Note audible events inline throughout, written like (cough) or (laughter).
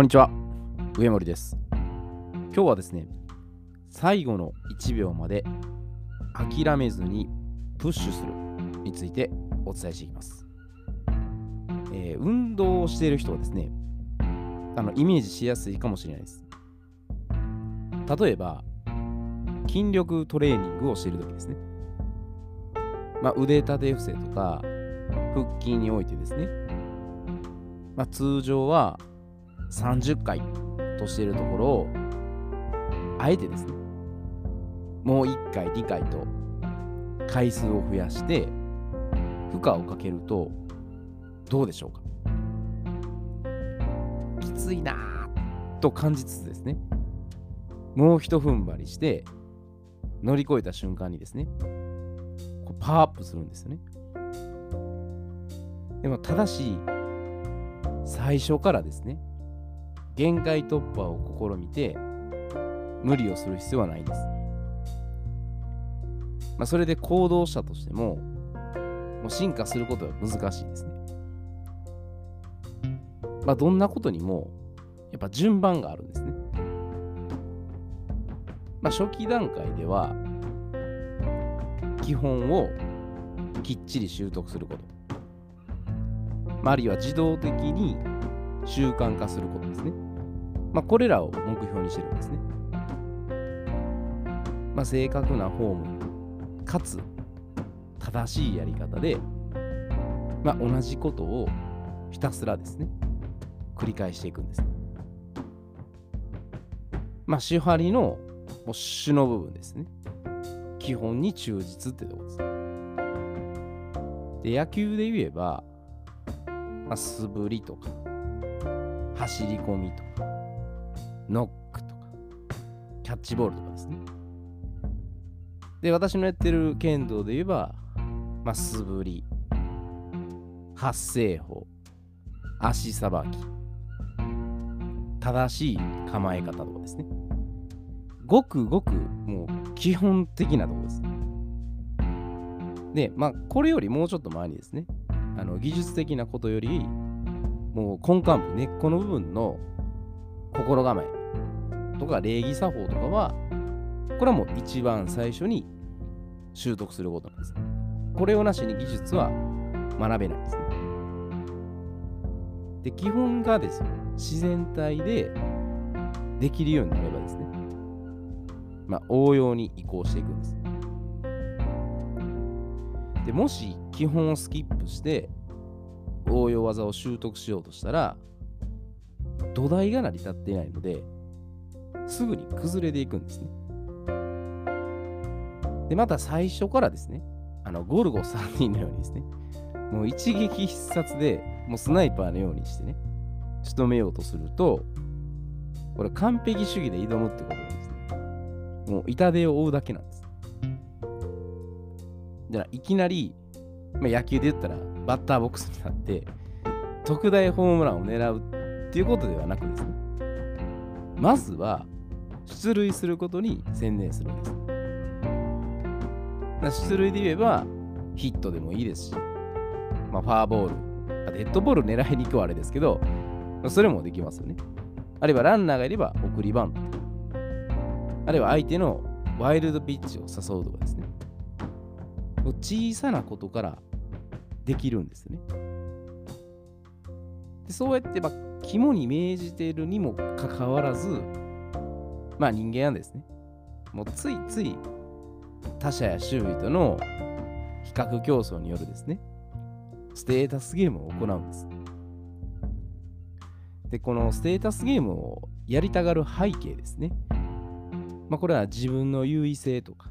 こんにちは、上森です。今日はですね、最後の1秒まで諦めずにプッシュするについてお伝えしていきます。えー運動をしている人はですね、あのイメージしやすいかもしれないです。例えば、筋力トレーニングをしているときですね。まあ、腕立て伏せとか、腹筋においてですね、まあ、通常は30回としているところを、あえてですね、もう1回、2回と回数を増やして、負荷をかけると、どうでしょうか？きついなと感じつつですね、もうひと踏ん張りして、乗り越えた瞬間にですね、パワーアップするんですよね。でも、ただし、最初からですね、限界突破を試みて、無理をする必要はないです。まあ、それで行動したとしても、もう進化することは難しいですね。まあ、どんなことにも、やっぱ順番があるんですね。まあ、初期段階では、基本をきっちり習得すること。まあ、あるいは自動的に習慣化することですね。まあ、これらを目標にしてるんですね。まあ、正確なフォーム、かつ正しいやり方で、まあ、同じことをひたすらですね、繰り返していくんです。まあ、手張りの主の部分ですね。基本に忠実ってとこです。で、野球で言えば、まあ、素振りとか、走り込みとか、ノックとか、キャッチボールとかですね。で、私のやってる剣道で言えば、まあ、素振り、発声法、足さばき、正しい構え方とかですね。ごくごくもう基本的なところです。で、まあ、これよりもうちょっと前にですね、あの技術的なことより、もう根幹部、根っこの部分の心構えとか礼儀作法とかは、これはもう一番最初に習得することなんです。これをなしに技術は学べないんですね。で、基本がですよ、自然体でできるようになればですね、まあ、応用に移行していくんです。でもし基本をスキップして応用技を習得しようとしたら土台が成り立っていないのですぐに崩れていくんですね。でまた最初からですねあのゴルゴ3人のようにですねもう一撃必殺でもうスナイパーのようにしてね仕留めようとするとこれ完璧主義で挑むってことなんですね。もう痛手を負うだけなんです。じゃあいきなり、まあ、野球で言ったらバッターボックスになって特大ホームランを狙うっていうことではなくですねまずは出塁することに専念するんです。出塁で言えばヒットでもいいですし、まあ、ファーボールデッドボール狙いに行くはあれですけど、それもできますよね。あるいはランナーがいれば送りバント。あるいは相手のワイルドピッチを誘うとかですね。小さなことからできるんですね。でそうやって、まあ、肝に銘じているにもかかわらず、まあ人間はですね、もうついつい他者や周囲との比較競争によるですね、ステータスゲームを行うんです。で、このステータスゲームをやりたがる背景ですね。まあこれは自分の優位性とか、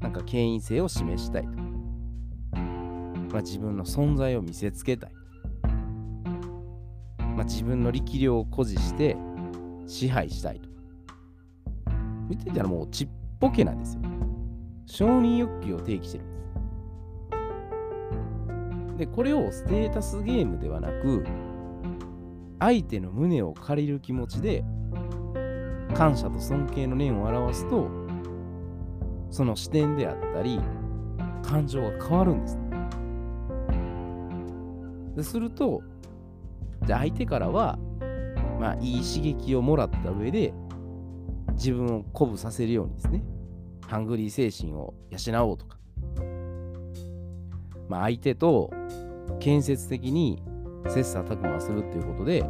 なんか権威性を示したいと。まあ、自分の存在を見せつけたい。まあ、自分の力量を誇示して支配したいと。見てたらもうちっぽけなんですよ。承認欲求を提起してるんです。で、これをステータスゲームではなく、相手の胸を借りる気持ちで感謝と尊敬の念を表すと、その視点であったり、感情が変わるんです。すると、相手からは、まあ、いい刺激をもらった上で、自分を鼓舞させるようにですね、ハングリー精神を養おうとか、まあ、相手と建設的に切磋琢磨するっていうことで、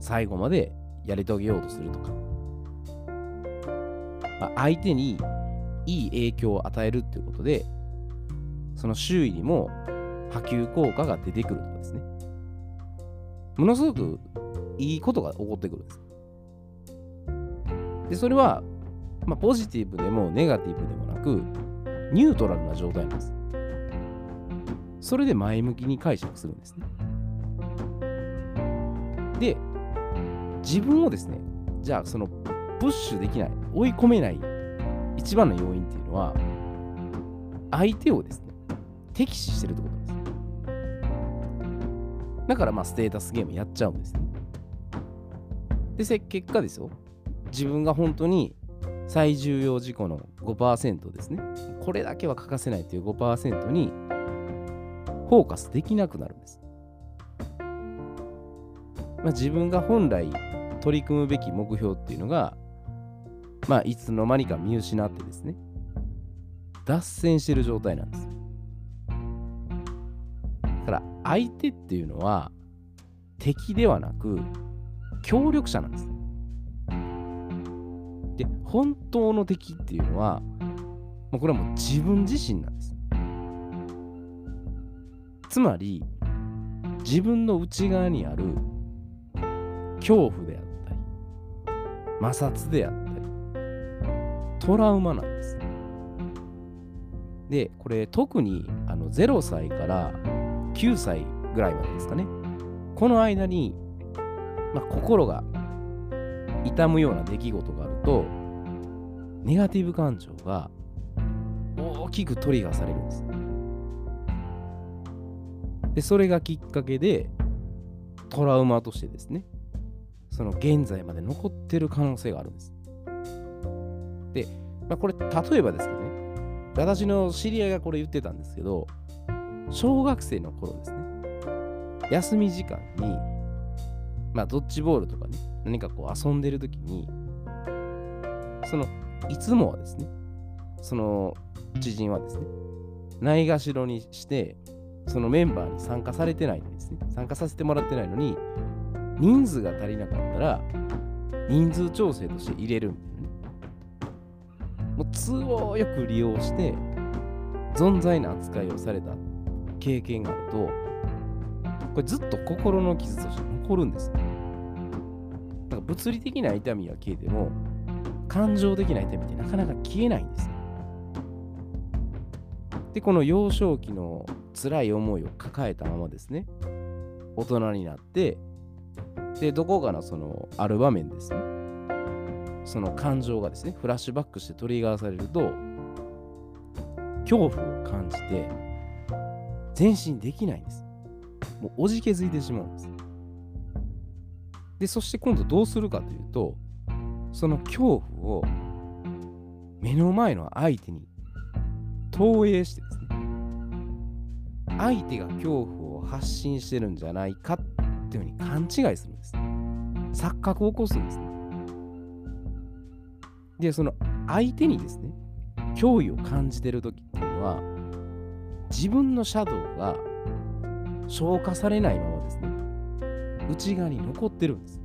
最後までやり遂げようとするとか、まあ、相手にいい影響を与えるっていうことで、その周囲にも波及効果が出てくるとかですね。ものすごくいいことが起こってくるんです。で、それは、まあ、ポジティブでもネガティブでもなく、ニュートラルな状態なんです。それで前向きに解釈するんですね。で、自分をですね、じゃあそのプッシュできない、追い込めない一番の要因っていうのは、相手をですね、敵視してるってこと。だからまあステータスゲームやっちゃうんですね。で、せ結果ですよ。自分が本当に最重要事項の5%ですね。これだけは欠かせないという5%にフォーカスできなくなるんです。まあ、自分が本来取り組むべき目標っていうのが、まあ、いつの間にか見失ってですね、脱線してる状態なんです。相手っていうのは敵ではなく協力者なんです。で、本当の敵っていうのは、もうこれはもう自分自身なんです。つまり、自分の内側にある恐怖であったり、摩擦であったり、トラウマなんです。で、これ特にあの0歳から9歳ぐらいまでですかね。この間に、まあ、心が痛むような出来事があると、ネガティブ感情が大きくトリガーされるんです。で、それがきっかけで、トラウマとしてですね、その現在まで残ってる可能性があるんです。で、まあ、これ、例えばですけどね、私の知り合いがこれ言ってたんですけど、小学生の頃ですね、休み時間に、まあ、ドッジボールとかね、何かこう遊んでる時に、その、いつもはですね、その知人はですね、ないがしろにして、そのメンバーに参加されてないのにですね、参加させてもらってないのに、人数が足りなかったら、人数調整として入れるみたいなね。もう都合よく利用して、存在な扱いをされた経験があると、これずっと心の傷として残るんです。だから物理的な痛みは消えても、感情的な痛みってなかなか消えないんです。で、この幼少期の辛い思いを抱えたままですね、大人になって、で、どこかのその、ある場面ですね、その感情がですね、フラッシュバックしてトリガーされると、恐怖を感じて、前進できないんです。もうおじけづいてしまうんです。で、そして今度どうするかというと、その恐怖を目の前の相手に投影してですね、相手が恐怖を発信してるんじゃないかっていうふうに勘違いするんです。錯覚を起こすんですね。で、その相手にですね、脅威を感じてる時っていうのは、自分のシャドウが消化されないままですね、内側に残ってるんです。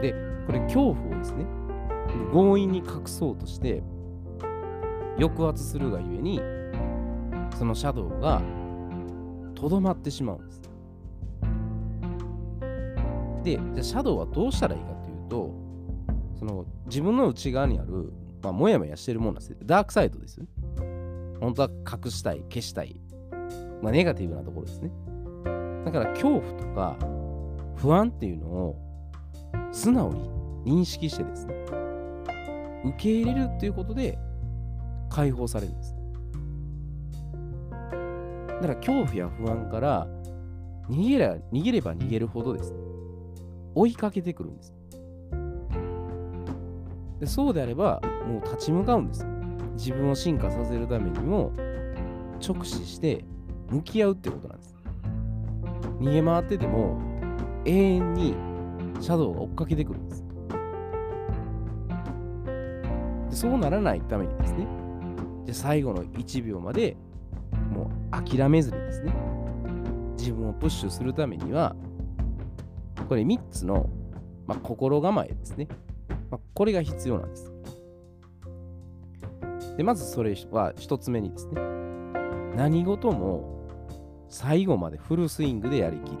で、これ恐怖をですね、強引に隠そうとして、抑圧するがゆえに、そのシャドウがとどまってしまうんです。で、じゃあシャドウはどうしたらいいかというと、その自分の内側にある、まあ、もやもやしてるものなんです。ダークサイドですよね。本当は隠したい、消したい。まあ、ネガティブなところですね。だから恐怖とか不安っていうのを素直に認識してですね、受け入れるっていうことで解放されるんです。だから恐怖や不安から逃げれ逃げれば逃げるほどです、ね、追いかけてくるんです。でそうであれば、もう立ち向かうんです。自分を進化させるためにも、直視して向き合うってことなんです。逃げ回ってても、永遠にシャドウが追っかけてくるんです。でそうならないためにですねじゃ最後の1秒までもう諦めずにですね自分をプッシュするためにはこれ3つの、まあ、心構えですね、まあ、これが必要なんです。でまずそれは1つ目にですね何事も最後までフルスイングでやりきる。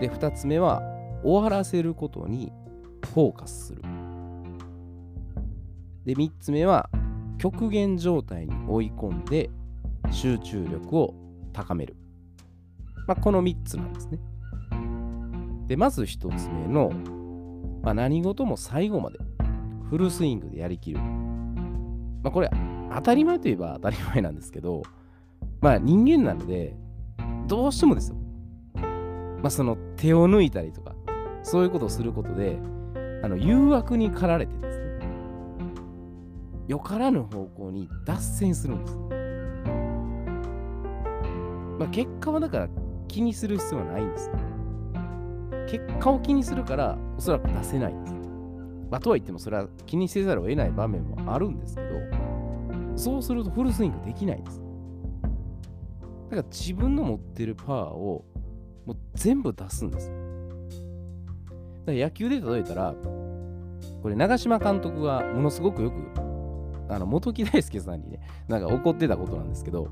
で2つ目は終わらせることにフォーカスする。で3つ目は極限状態に追い込んで集中力を高める、まあ、この3つなんですね。でまず1つ目の、まあ、何事も最後までフルスイングでやりきる、まあ、これ当たり前といえば当たり前なんですけどまあ人間なのでどうしてもですよまあ、その手を抜いたりとか、そういうことをすることで、あの誘惑に駆られてですね、よからぬ方向に脱線するんです。まあ、結果はだから気にする必要はないんです。結果を気にするから、おそらく出せないんです。まあ、とは言っても、それは気にせざるを得ない場面もあるんですけど、そうするとフルスイングできないです。だから自分の持ってるパワーをもう全部出すんです。だから野球で例えたら、これ長嶋監督がものすごくよく、あの元木大輔さんにね、なんか怒ってたことなんですけど、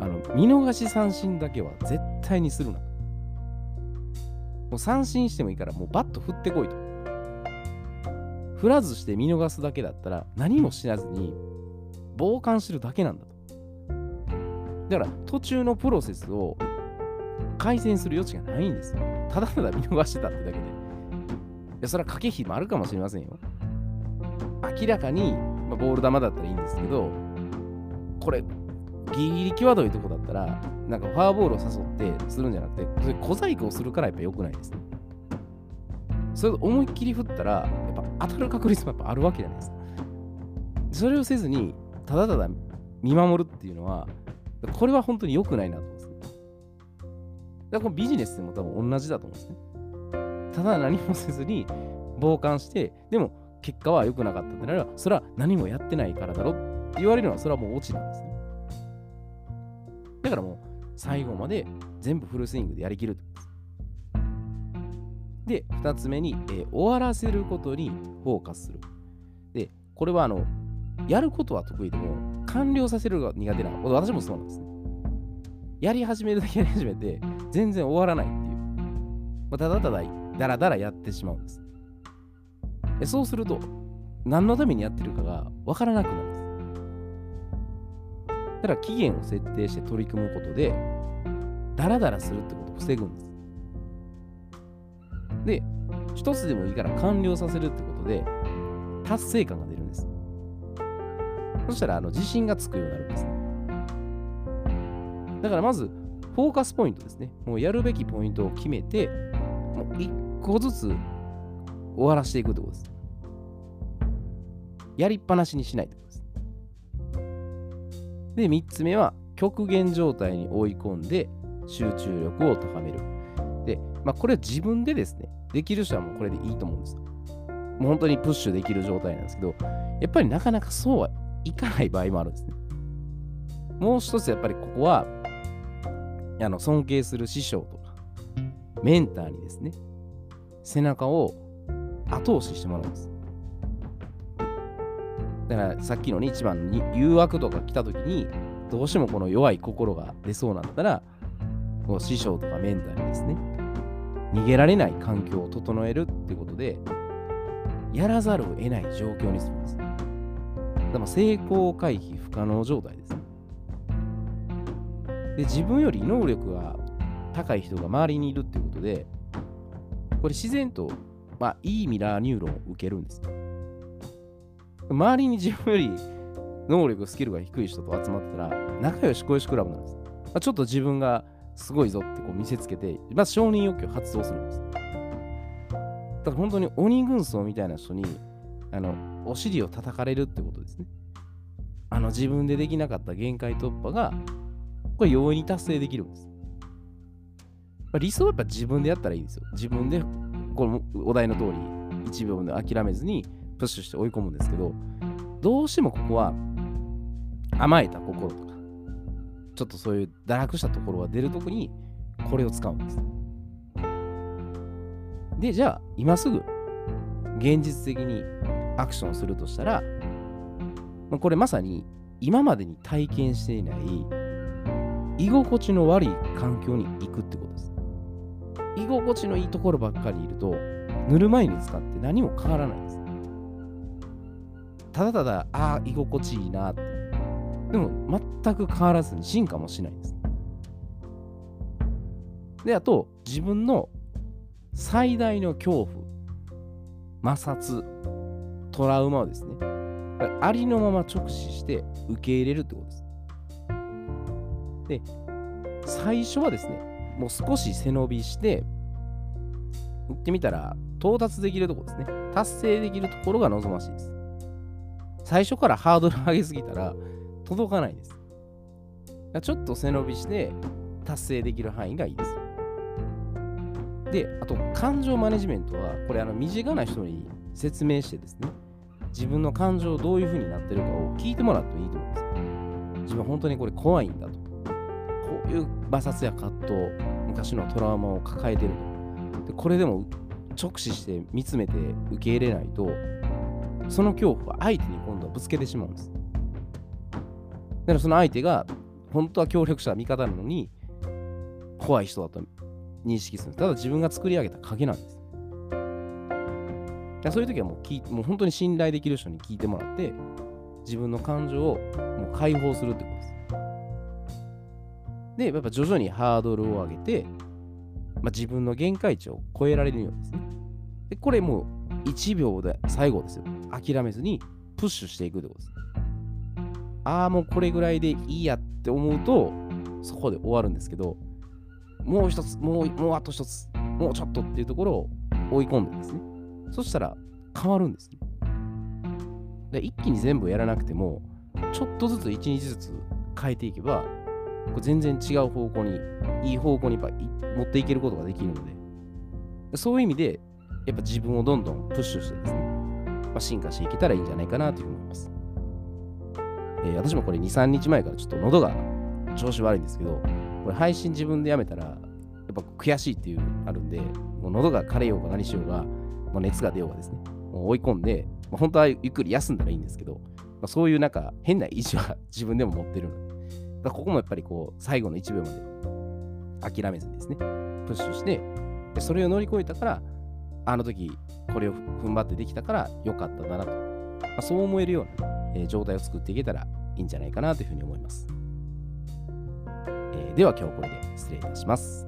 あの見逃し三振だけは絶対にするな。もう三振してもいいから、もうバット振ってこいと。振らずして見逃すだけだったら、何も知らずに傍観してるだけなんだと。だから途中のプロセスを改善する余地がないんですよ。ただただ見逃してたってだけで。いや、それは駆け引きもあるかもしれませんよ。明らかに、まあ、ボール球だったらいいんですけど、これ、ギリギリ際どいとこだったら、なんかフォアボールを誘ってするんじゃなくて、それ小細工をするからやっぱ良くないですね。それ思いっきり振ったら、当たる確率もやっぱあるわけじゃないですか。それをせずに、ただただ見守るっていうのは、これは本当に良くないなと思うんですだからビジネスでも多分同じだと思うんですね。ただ何もせずに傍観して、でも結果は良くなかったってならば、それは何もやってないからだろって言われるのは、それはもうオチなんですね。だからもう最後まで全部フルスイングでやりきるってことです。で、2つ目に、えー、終わらせることにフォーカスする。で、これはあの、やることは得意でも、完了させるのが苦手な、私もそうなんですね。やり始めるだけやり始めて、全然終わらないっていう。まあ、ただただだらだらやってしまうんです。でそうすると、何のためにやってるかがわからなくなるんです。だから期限を設定して取り組むことで、ダラダラするってことを防ぐんです。で、一つでもいいから完了させるってことで、達成感が出るんです。そしたら、あの自信がつくようになるんですね。だからまず、フォーカスポイントですね。もうやるべきポイントを決めて、もう一個ずつ終わらしていくってことです。やりっぱなしにしないってことです。で、3つ目は、極限状態に追い込んで集中力を高める。で、まあ、これは自分でですね、できる人はもうこれでいいと思うんです。もう本当にプッシュできる状態なんですけど、やっぱりなかなかそうはいかない場合もあるんですね。もう一つやっぱりここはあの尊敬する師匠とかメンターにですね背中を後押ししてもらうんですだからさっきの、ね、一番に誘惑とか来た時にどうしてもこの弱い心が出そうなったらこう師匠とかメンターにですね逃げられない環境を整えるってことでやらざるを得ない状況にするんです。だから成功回避不可能状態です。で自分より能力が高い人が周りにいるっていうことでこれ自然と、まあ、いいミラーニューロンを受けるんです。周りに自分より能力、スキルが低い人と集まったら仲良し恋しクラブなんです、まあ、ちょっと自分がすごいぞってこう見せつけてまず承認欲求を発動するんですだから本当に鬼軍曹みたいな人にあのお尻を叩かれるってことですねあの自分でできなかった限界突破がこれ容易に達成できるんです。まあ、理想はやっぱ自分でやったらいいんですよ。自分で、このお題の通り、1秒で諦めずにプッシュして追い込むんですけど、どうしてもここは甘えた心とか、ちょっとそういう堕落したところが出るときに、これを使うんです。で、じゃあ、今すぐ、現実的にアクションするとしたら、まこれまさに今までに体験していない居心地の悪い環境に行くってことです。居心地のいいところばっかりいると、ぬるま湯に使って何も変わらないです。ただただ、ああ、居心地いいなって。でも、全く変わらずに進化もしないんです。で、あと、自分の最大の恐怖、摩擦、トラウマをですね、ありのまま直視して受け入れるってことです。で、最初はですね、もう少し背伸びして、行ってみたら、到達できるところですね。達成できるところが望ましいです。最初からハードル上げすぎたら、届かないです。ちょっと背伸びして、達成できる範囲がいいです。で、あと、感情マネジメントは、これ、あの身近な人に説明してですね、自分の感情どういう風になってるかを聞いてもらってもいいと思うんです。自分本当にこれ怖いんだと。こういう摩擦や葛藤、昔のトラウマを抱えてると。でこれでも直視して見つめて受け入れないと、その恐怖は相手に今度はぶつけてしまうんです。だからその相手が本当は協力者、味方なのに怖い人だと認識する。ただ自分が作り上げた影なんです。そういう時はもう聞もう本当に信頼できる人に聞いてもらって、自分の感情をもう解放するってことです。で、やっぱ徐々にハードルを上げて、まあ、自分の限界値を超えられるようですね。で、これもう1秒で最後ですよ。諦めずにプッシュしていくってことです。ああ、もうこれぐらいでいいやって思うと、そこで終わるんですけど、もう一つ、もう、もうあと一つ、もうちょっとっていうところを追い込んでですね。そしたら変わるんですね。で一気に全部やらなくても、ちょっとずつ一日ずつ変えていけば、これ全然違う方向に、いい方向にやっぱ持っていけることができるので、そういう意味で、やっぱ自分をどんどんプッシュしてですね、まあ、進化していけたらいいんじゃないかなというふうに。えー、私もこれ2、3日前からちょっと喉が調子悪いんですけど、これ配信自分でやめたら、やっぱ悔しいっていうあるんで、もう喉が枯れようが何しようが、まあ、熱が出ようがですね、もう追い込んで、まあ、本当はゆっくり休んだらいいんですけど、まあ、そういうなんか変な意地は (laughs) 自分でも持ってるの。で、だここもやっぱりこう、最後の1秒まで諦めずにですね、プッシュして、でそれを乗り越えたから、あの時これを踏ん張ってできたから良かったんだなと、まあ、そう思えるような、えー、状態を作っていけたらいいんじゃないかなというふうに思います。えー、では今日これで失礼いたします。